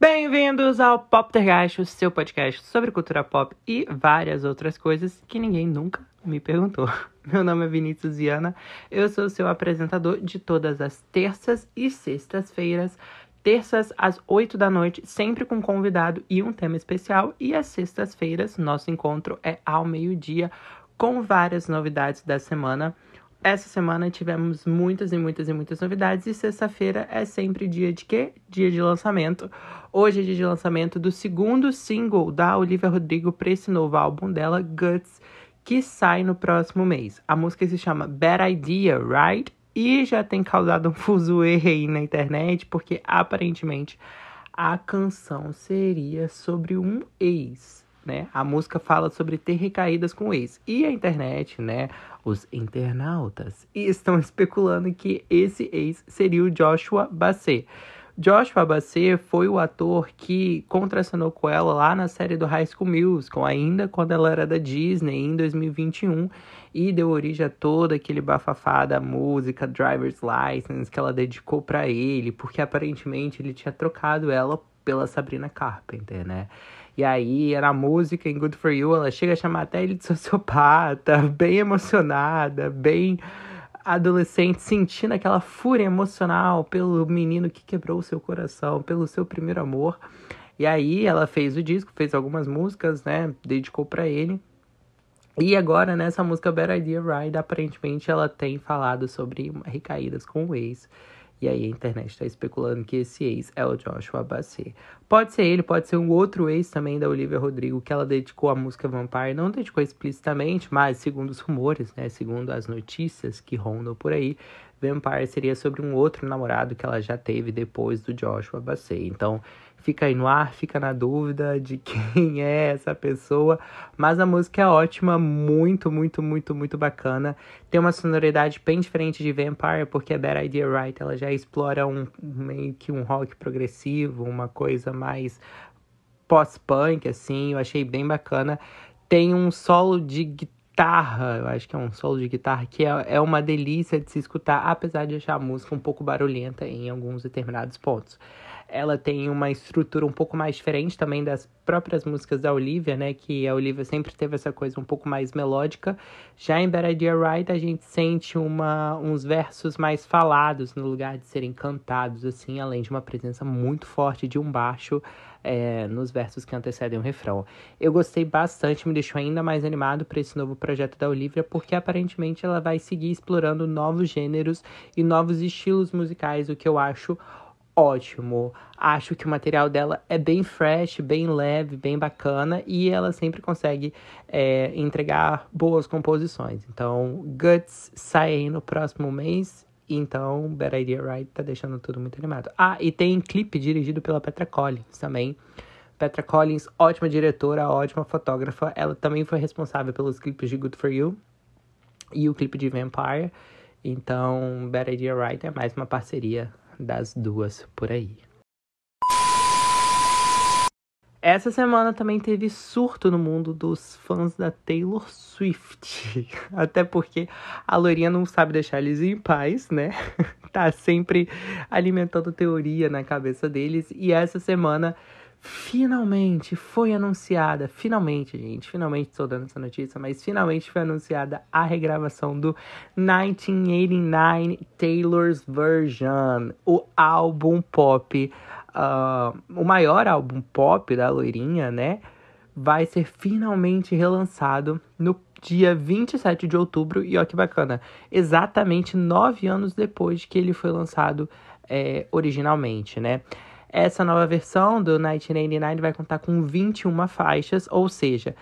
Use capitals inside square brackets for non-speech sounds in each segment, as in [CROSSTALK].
Bem-vindos ao Poptergeist, o seu podcast sobre cultura pop e várias outras coisas que ninguém nunca me perguntou. [LAUGHS] Meu nome é Vinícius Viana, eu sou seu apresentador de todas as terças e sextas-feiras, terças às 8 da noite, sempre com convidado e um tema especial, e às sextas-feiras, nosso encontro é ao meio-dia, com várias novidades da semana. Essa semana tivemos muitas e muitas e muitas novidades e sexta-feira é sempre dia de quê? Dia de lançamento. Hoje é dia de lançamento do segundo single da Olivia Rodrigo para esse novo álbum dela, Guts, que sai no próximo mês. A música se chama Bad Idea, Right? E já tem causado um fuzuê aí na internet, porque aparentemente a canção seria sobre um ex né? A música fala sobre ter recaídas com o ex. E a internet, né? Os internautas estão [LAUGHS] especulando que esse ex seria o Joshua Bassett. Joshua Bassett foi o ator que contracenou com ela lá na série do High School Musical, ainda quando ela era da Disney, em 2021, e deu origem a todo aquele bafafá da música Driver's License que ela dedicou para ele, porque aparentemente ele tinha trocado ela pela Sabrina Carpenter, né? E aí, na música, em Good For You, ela chega a chamar até ele de sociopata, [LAUGHS] bem emocionada, bem adolescente, sentindo aquela fúria emocional pelo menino que quebrou o seu coração, pelo seu primeiro amor. E aí, ela fez o disco, fez algumas músicas, né? Dedicou para ele. E agora, nessa música Better Idea Ride, aparentemente ela tem falado sobre recaídas com o ex. E aí a internet está especulando que esse ex é o Joshua Bassett. Pode ser ele, pode ser um outro ex também da Olivia Rodrigo, que ela dedicou a música Vampire. Não dedicou explicitamente, mas segundo os rumores, né, segundo as notícias que rondam por aí, Vampire seria sobre um outro namorado que ela já teve depois do Joshua Bassett. Então, fica aí no ar, fica na dúvida de [LAUGHS] quem é essa pessoa, mas a música é ótima, muito, muito, muito, muito bacana. Tem uma sonoridade bem diferente de Vampire, porque a Bad Idea Right, ela já explora um meio que um rock progressivo, uma coisa mais pós-punk assim, eu achei bem bacana. Tem um solo de guitarra guitarra, eu acho que é um solo de guitarra, que é, é uma delícia de se escutar, apesar de achar a música um pouco barulhenta em alguns determinados pontos. Ela tem uma estrutura um pouco mais diferente também das próprias músicas da Olivia, né? Que a Olivia sempre teve essa coisa um pouco mais melódica. Já em Better Idea Right, a gente sente uma, uns versos mais falados no lugar de serem cantados, assim, além de uma presença muito forte de um baixo é, nos versos que antecedem o refrão. Eu gostei bastante, me deixou ainda mais animado para esse novo projeto da Olivia, porque aparentemente ela vai seguir explorando novos gêneros e novos estilos musicais, o que eu acho ótimo. Acho que o material dela é bem fresh, bem leve, bem bacana e ela sempre consegue é, entregar boas composições. Então, Guts sai aí no próximo mês então, Bad Idea Right tá deixando tudo muito animado. Ah, e tem clipe dirigido pela Petra Collins também. Petra Collins, ótima diretora, ótima fotógrafa. Ela também foi responsável pelos clipes de Good For You e o clipe de Vampire. Então, Bad Idea Right é mais uma parceria das duas por aí. Essa semana também teve surto no mundo dos fãs da Taylor Swift. [LAUGHS] Até porque a loirinha não sabe deixar eles em paz, né? [LAUGHS] tá sempre alimentando teoria na cabeça deles. E essa semana finalmente foi anunciada, finalmente, gente, finalmente estou dando essa notícia, mas finalmente foi anunciada a regravação do 1989 Taylor's Version, o álbum pop uh, o maior álbum pop da loirinha, né? Vai ser finalmente relançado no dia 27 de outubro. E olha que bacana, exatamente nove anos depois que ele foi lançado é, originalmente, né? Essa nova versão do 1989 vai contar com 21 faixas, ou seja,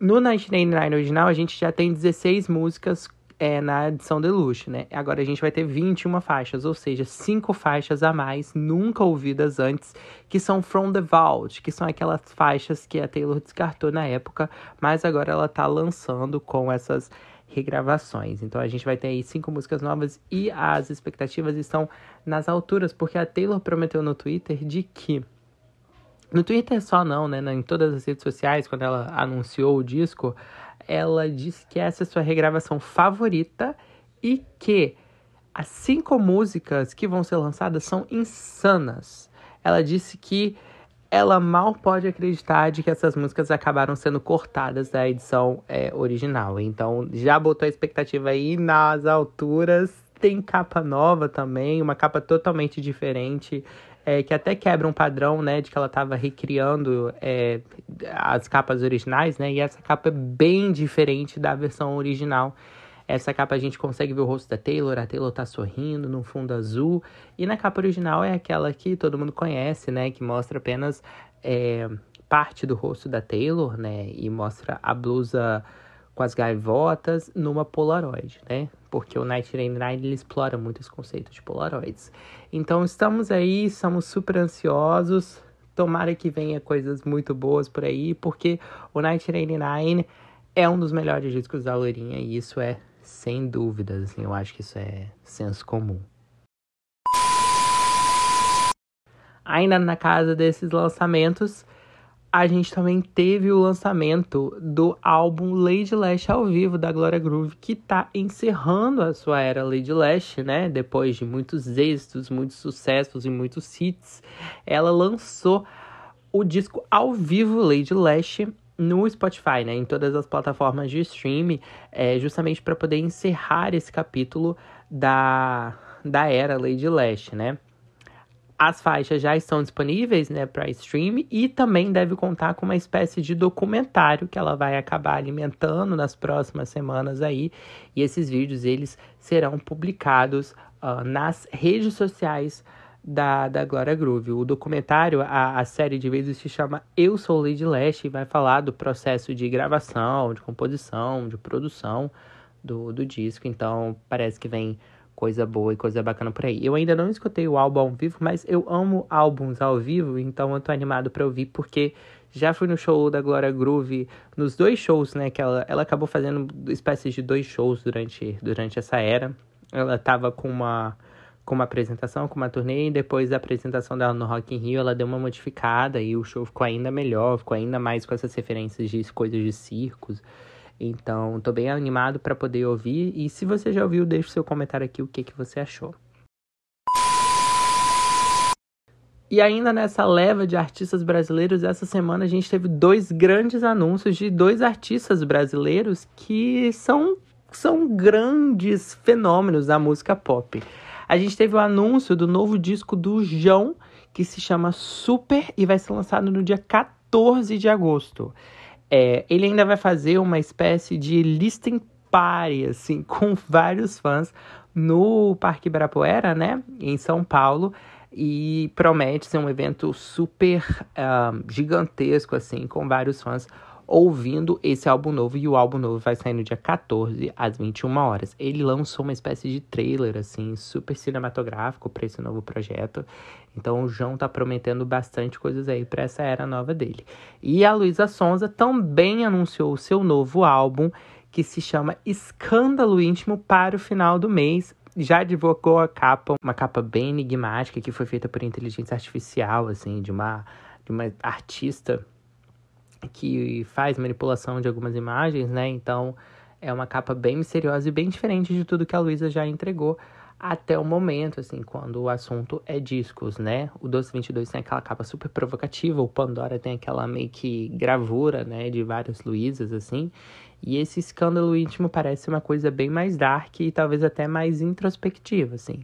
no 1989 original a gente já tem 16 músicas é, na edição deluxe, né? Agora a gente vai ter 21 faixas, ou seja, cinco faixas a mais, nunca ouvidas antes, que são From the Vault, que são aquelas faixas que a Taylor descartou na época, mas agora ela tá lançando com essas regravações. Então a gente vai ter aí cinco músicas novas e as expectativas estão nas alturas, porque a Taylor prometeu no Twitter de que no Twitter só não, né? Em todas as redes sociais, quando ela anunciou o disco, ela disse que essa é sua regravação favorita e que as cinco músicas que vão ser lançadas são insanas. Ela disse que ela mal pode acreditar de que essas músicas acabaram sendo cortadas da edição é, original. Então já botou a expectativa aí nas alturas. Tem capa nova também, uma capa totalmente diferente. É, que até quebra um padrão, né, de que ela estava recriando é, as capas originais, né, e essa capa é bem diferente da versão original. Essa capa a gente consegue ver o rosto da Taylor, a Taylor tá sorrindo no fundo azul. E na capa original é aquela que todo mundo conhece, né? Que mostra apenas é, parte do rosto da Taylor, né? E mostra a blusa com as gaivotas numa Polaroid, né? Porque o Night Rain Nine ele explora muito esse conceito de Polaroids. Então estamos aí, estamos super ansiosos. Tomara que venha coisas muito boas por aí, porque o Night Rain Nine é um dos melhores discos da Lourinha e isso é sem dúvidas, assim, eu acho que isso é senso comum. Ainda na casa desses lançamentos, a gente também teve o lançamento do álbum Lady Lash ao vivo da Gloria Groove, que tá encerrando a sua era Lady Lash, né? Depois de muitos êxitos, muitos sucessos e muitos hits, ela lançou o disco ao vivo Lady Lash no Spotify, né, em todas as plataformas de streaming, é, justamente para poder encerrar esse capítulo da, da era Lady Lash, né? As faixas já estão disponíveis, né, para stream e também deve contar com uma espécie de documentário que ela vai acabar alimentando nas próximas semanas aí. E esses vídeos eles serão publicados uh, nas redes sociais da, da Glória Groove. O documentário, a, a série de vezes se chama Eu Sou Lady Lash e vai falar do processo de gravação, de composição, de produção do, do disco. Então, parece que vem coisa boa e coisa bacana por aí. Eu ainda não escutei o álbum ao vivo, mas eu amo álbuns ao vivo, então eu tô animado para ouvir, porque já fui no show da Glória Groove, nos dois shows, né, que ela, ela acabou fazendo espécies de dois shows durante, durante essa era. Ela tava com uma com uma apresentação, com uma turnê, e depois da apresentação dela no Rock in Rio, ela deu uma modificada e o show ficou ainda melhor, ficou ainda mais com essas referências de coisas de circos. Então, tô bem animado para poder ouvir. E se você já ouviu, deixe seu comentário aqui o que, que você achou. E ainda nessa leva de artistas brasileiros, essa semana a gente teve dois grandes anúncios de dois artistas brasileiros que são, são grandes fenômenos da música pop. A gente teve o anúncio do novo disco do João, que se chama Super e vai ser lançado no dia 14 de agosto. É, ele ainda vai fazer uma espécie de listing party, assim, [LAUGHS] com vários fãs no Parque Ibirapuera, né, em São Paulo. E promete ser um evento super uh, gigantesco, assim, com vários fãs ouvindo esse álbum novo. E o álbum novo vai sair no dia 14, às 21 horas. Ele lançou uma espécie de trailer, assim, super cinematográfico para esse novo projeto. Então o João tá prometendo bastante coisas aí para essa era nova dele. E a Luísa Sonza também anunciou o seu novo álbum, que se chama Escândalo Íntimo, para o final do mês. Já divulgou a capa, uma capa bem enigmática que foi feita por inteligência artificial, assim, de uma, de uma artista que faz manipulação de algumas imagens, né? Então é uma capa bem misteriosa e bem diferente de tudo que a Luísa já entregou até o momento, assim, quando o assunto é discos, né? O Doce 22 tem aquela capa super provocativa, o Pandora tem aquela meio que gravura, né, de várias Luísas, assim. E esse escândalo íntimo parece uma coisa bem mais dark e talvez até mais introspectiva, assim.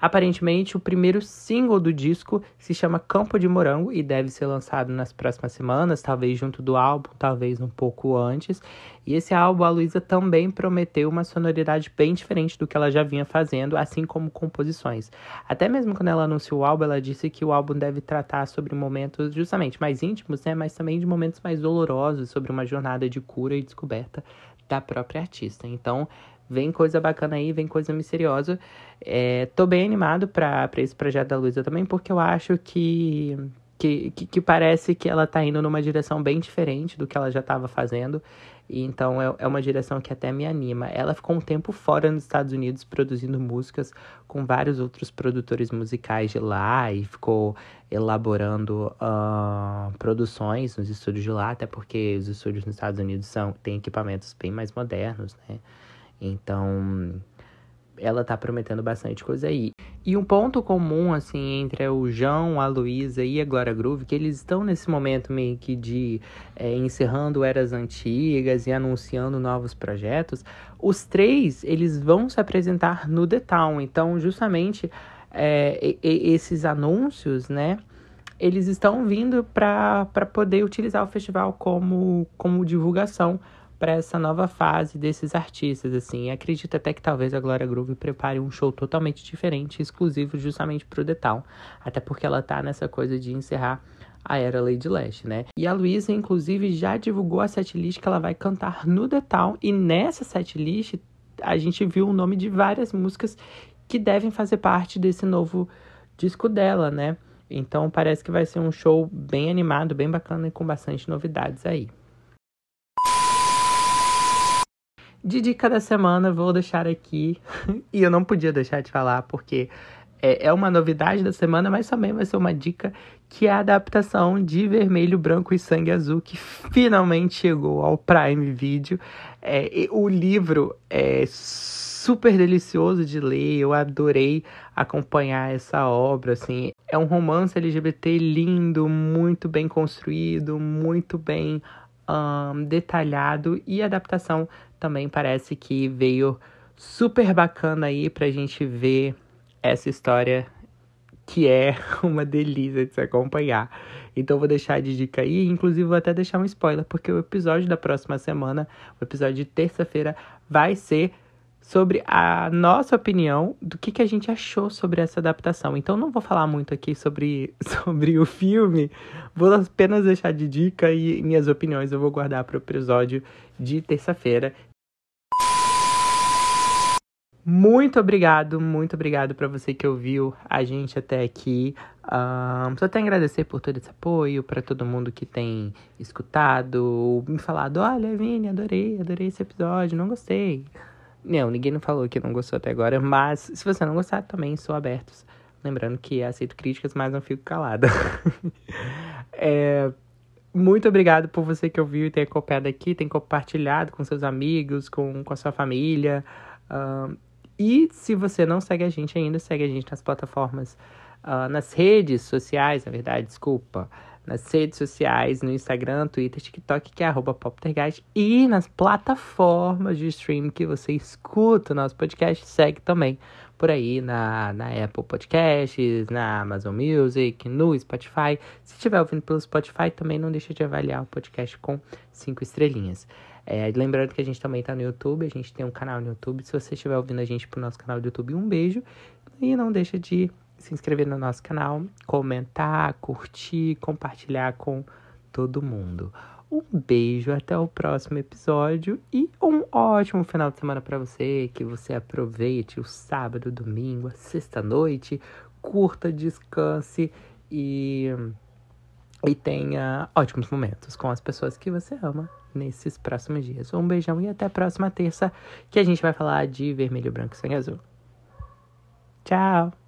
Aparentemente, o primeiro single do disco se chama Campo de Morango e deve ser lançado nas próximas semanas, talvez junto do álbum, talvez um pouco antes. E esse álbum, a Luísa também prometeu uma sonoridade bem diferente do que ela já vinha fazendo, assim como composições. Até mesmo quando ela anunciou o álbum, ela disse que o álbum deve tratar sobre momentos justamente mais íntimos, né, mas também de momentos mais dolorosos, sobre uma jornada de cura e descoberta da própria artista. Então, Vem coisa bacana aí, vem coisa misteriosa. É, tô bem animado para esse projeto da Luísa também, porque eu acho que, que, que, que, parece que ela tá indo numa direção bem diferente do que ela já estava fazendo. E então é, é uma direção que até me anima. Ela ficou um tempo fora nos Estados Unidos produzindo músicas com vários outros produtores musicais de lá e ficou elaborando uh, produções nos estúdios de lá, até porque os estúdios nos Estados Unidos são, têm equipamentos bem mais modernos, né? Então, ela tá prometendo bastante coisa aí. E um ponto comum, assim, entre o João, a Luísa e a Glória Groove, que eles estão nesse momento meio que de é, encerrando eras antigas e anunciando novos projetos. Os três, eles vão se apresentar no The Town. Então, justamente, é, esses anúncios, né? Eles estão vindo para poder utilizar o festival como, como divulgação para essa nova fase desses artistas, assim. Acredito até que talvez a Glória Groove prepare um show totalmente diferente, exclusivo justamente pro The Town. Até porque ela tá nessa coisa de encerrar a era Lady Lash, né? E a Luísa, inclusive, já divulgou a setlist que ela vai cantar no Town. E nessa setlist, a gente viu o nome de várias músicas que devem fazer parte desse novo disco dela, né? Então parece que vai ser um show bem animado, bem bacana e com bastante novidades aí. De dica da semana, vou deixar aqui. [LAUGHS] e eu não podia deixar de falar, porque é, é uma novidade da semana, mas também vai ser uma dica que é a adaptação de Vermelho, Branco e Sangue Azul, que finalmente chegou ao Prime Video. É, o livro é super delicioso de ler, eu adorei acompanhar essa obra, assim. É um romance LGBT lindo, muito bem construído, muito bem um, detalhado e a adaptação também parece que veio super bacana aí pra gente ver essa história que é [LAUGHS] uma delícia de se acompanhar. Então vou deixar de dica aí, inclusive vou até deixar um spoiler, porque o episódio da próxima semana, o episódio de terça-feira, vai ser sobre a nossa opinião do que, que a gente achou sobre essa adaptação. Então não vou falar muito aqui sobre, [LAUGHS] sobre o filme, vou apenas deixar de dica e minhas opiniões eu vou guardar para o episódio de terça-feira. Muito obrigado, muito obrigado para você que ouviu a gente até aqui. Um, só tenho a agradecer por todo esse apoio, para todo mundo que tem escutado, me falado: olha, Vini, adorei, adorei esse episódio, não gostei. Não, ninguém não falou que não gostou até agora, mas se você não gostar, também sou aberto. Lembrando que aceito críticas, mas não fico calada. [LAUGHS] é, muito obrigado por você que ouviu e ter acompanhado aqui, tem compartilhado com seus amigos, com, com a sua família. Uh, e se você não segue a gente ainda, segue a gente nas plataformas, uh, nas redes sociais, na verdade, desculpa nas redes sociais, no Instagram, Twitter, TikTok, que é arroba Poptergeist, e nas plataformas de streaming que você escuta o nosso podcast, segue também por aí na, na Apple Podcasts, na Amazon Music, no Spotify. Se estiver ouvindo pelo Spotify, também não deixa de avaliar o podcast com cinco estrelinhas. É, lembrando que a gente também está no YouTube, a gente tem um canal no YouTube. Se você estiver ouvindo a gente pro nosso canal do YouTube, um beijo. E não deixa de se inscrever no nosso canal, comentar, curtir, compartilhar com todo mundo. Um beijo, até o próximo episódio e um ótimo final de semana para você. Que você aproveite o sábado, domingo, sexta-noite, curta, descanse e, e tenha ótimos momentos com as pessoas que você ama nesses próximos dias. Um beijão e até a próxima terça, que a gente vai falar de vermelho, branco e sangue azul. Tchau!